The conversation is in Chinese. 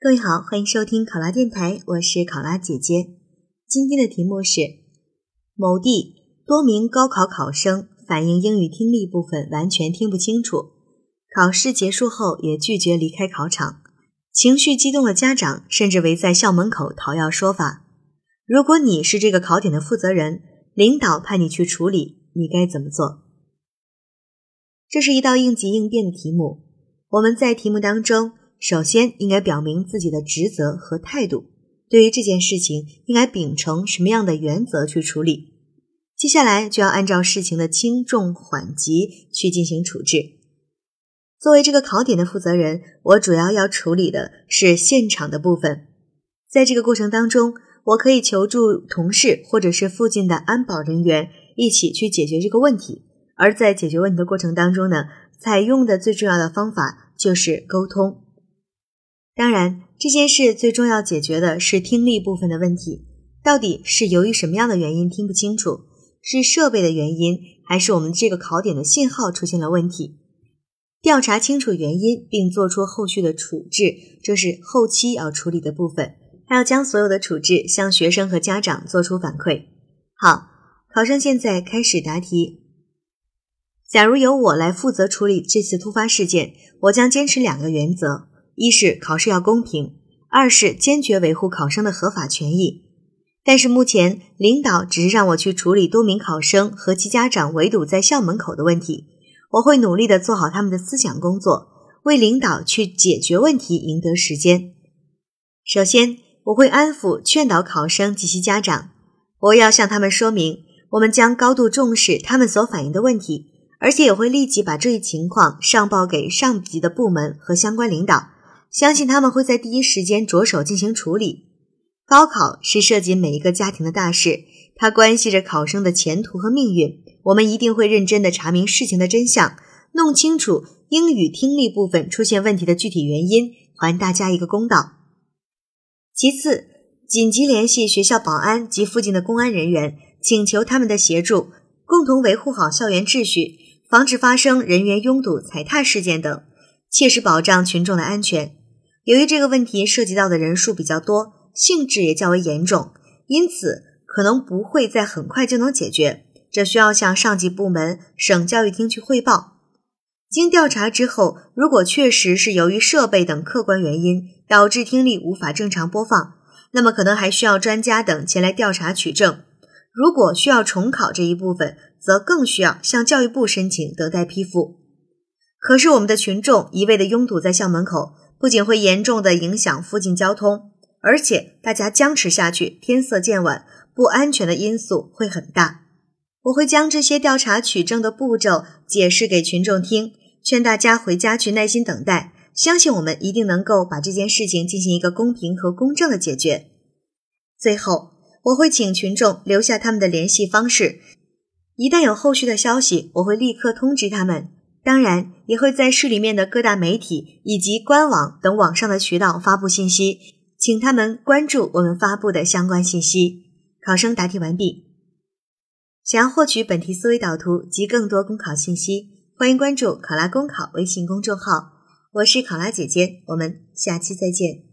各位好，欢迎收听考拉电台，我是考拉姐姐。今天的题目是：某地多名高考考生反映英语听力部分完全听不清楚，考试结束后也拒绝离开考场，情绪激动的家长甚至围在校门口讨要说法。如果你是这个考点的负责人，领导派你去处理，你该怎么做？这是一道应急应变的题目。我们在题目当中。首先，应该表明自己的职责和态度。对于这件事情，应该秉承什么样的原则去处理？接下来就要按照事情的轻重缓急去进行处置。作为这个考点的负责人，我主要要处理的是现场的部分。在这个过程当中，我可以求助同事或者是附近的安保人员一起去解决这个问题。而在解决问题的过程当中呢，采用的最重要的方法就是沟通。当然，这件事最重要解决的是听力部分的问题，到底是由于什么样的原因听不清楚？是设备的原因，还是我们这个考点的信号出现了问题？调查清楚原因，并做出后续的处置，这是后期要处理的部分。还要将所有的处置向学生和家长做出反馈。好，考生现在开始答题。假如由我来负责处理这次突发事件，我将坚持两个原则。一是考试要公平，二是坚决维护考生的合法权益。但是目前领导只是让我去处理多名考生和其家长围堵在校门口的问题，我会努力的做好他们的思想工作，为领导去解决问题赢得时间。首先，我会安抚劝导考生及其家长，我要向他们说明，我们将高度重视他们所反映的问题，而且也会立即把这一情况上报给上级的部门和相关领导。相信他们会在第一时间着手进行处理。高考是涉及每一个家庭的大事，它关系着考生的前途和命运。我们一定会认真的查明事情的真相，弄清楚英语听力部分出现问题的具体原因，还大家一个公道。其次，紧急联系学校保安及附近的公安人员，请求他们的协助，共同维护好校园秩序，防止发生人员拥堵、踩踏事件等，切实保障群众的安全。由于这个问题涉及到的人数比较多，性质也较为严重，因此可能不会在很快就能解决，这需要向上级部门、省教育厅去汇报。经调查之后，如果确实是由于设备等客观原因导致听力无法正常播放，那么可能还需要专家等前来调查取证。如果需要重考这一部分，则更需要向教育部申请等待批复。可是我们的群众一味的拥堵在校门口。不仅会严重的影响附近交通，而且大家僵持下去，天色渐晚，不安全的因素会很大。我会将这些调查取证的步骤解释给群众听，劝大家回家去耐心等待，相信我们一定能够把这件事情进行一个公平和公正的解决。最后，我会请群众留下他们的联系方式，一旦有后续的消息，我会立刻通知他们。当然，也会在市里面的各大媒体以及官网等网上的渠道发布信息，请他们关注我们发布的相关信息。考生答题完毕。想要获取本题思维导图及更多公考信息，欢迎关注“考拉公考”微信公众号。我是考拉姐姐，我们下期再见。